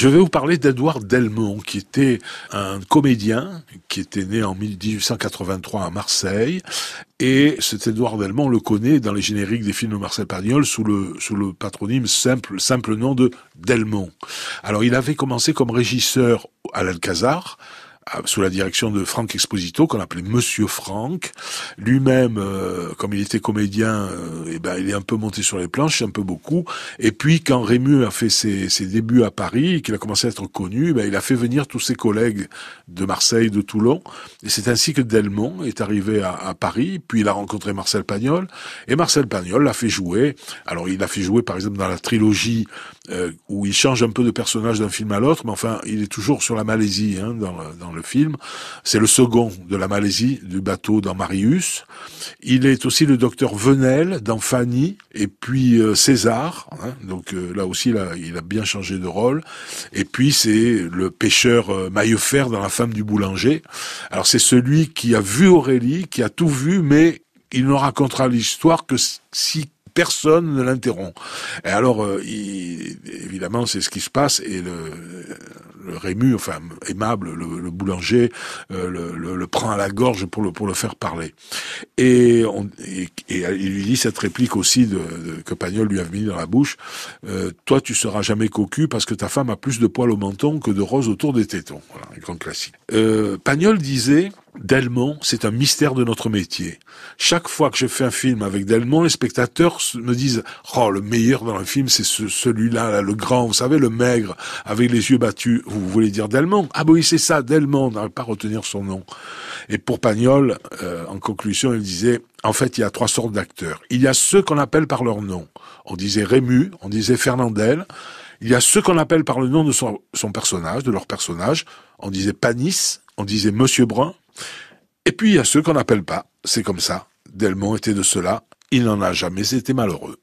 Je vais vous parler d'Edouard Delmont, qui était un comédien, qui était né en 1883 à Marseille. Et cet Edouard Delmont, on le connaît dans les génériques des films de Marcel Pagnol sous le, sous le patronyme simple, simple nom de Delmont. Alors, il avait commencé comme régisseur à l'Alcazar, sous la direction de Franck Exposito, qu'on appelait Monsieur Franck. Lui-même, euh, comme il était comédien, euh, eh ben, il est un peu monté sur les planches, un peu beaucoup. Et puis, quand Rému a fait ses, ses débuts à Paris, qu'il a commencé à être connu, ben, il a fait venir tous ses collègues de Marseille, de Toulon. Et c'est ainsi que Delmont est arrivé à, à, Paris. Puis, il a rencontré Marcel Pagnol. Et Marcel Pagnol l'a fait jouer. Alors, il l'a fait jouer, par exemple, dans la trilogie euh, où il change un peu de personnage d'un film à l'autre, mais enfin, il est toujours sur la Malaisie hein, dans, dans le film. C'est le second de la Malaisie du bateau dans Marius. Il est aussi le docteur Venel dans Fanny et puis euh, César. Hein. donc euh, là aussi, il a bien changé de rôle. Et puis c'est le pêcheur euh, Maillefer dans La femme du boulanger. Alors c'est celui qui a vu Aurélie, qui a tout vu, mais il ne racontera l'histoire que si personne ne l'interrompt. Et alors, euh, évidemment, c'est ce qui se passe, et le, le Rému, enfin aimable, le, boulanger, euh, le, le, prend à la gorge pour le pour le faire parler. Et, on, et, il lui dit cette réplique aussi de, que Pagnol lui a mis dans la bouche euh, toi, tu seras jamais cocu parce que ta femme a plus de poils au menton que de roses autour des tétons. Voilà, un grand classique. Euh, Pagnol disait Delmont, c'est un mystère de notre métier. Chaque fois que je fais un film avec Delmont, les spectateurs me disent "Oh, le meilleur dans le film, c'est ce, celui-là, là, le grand, vous savez, le maigre, avec les yeux battus." Vous voulez dire Delmont? Ah bah oui, c'est ça, Delmont. On n'arrive pas à retenir son nom. Et pour Pagnol, euh, en conclusion, il disait "En fait, il y a trois sortes d'acteurs. Il y a ceux qu'on appelle par leur nom. On disait Rému, on disait Fernandel." Il y a ceux qu'on appelle par le nom de son, son personnage, de leur personnage. On disait Panis, on disait Monsieur Brun. Et puis il y a ceux qu'on n'appelle pas. C'est comme ça. Delmont était de cela. Il n'en a jamais été malheureux.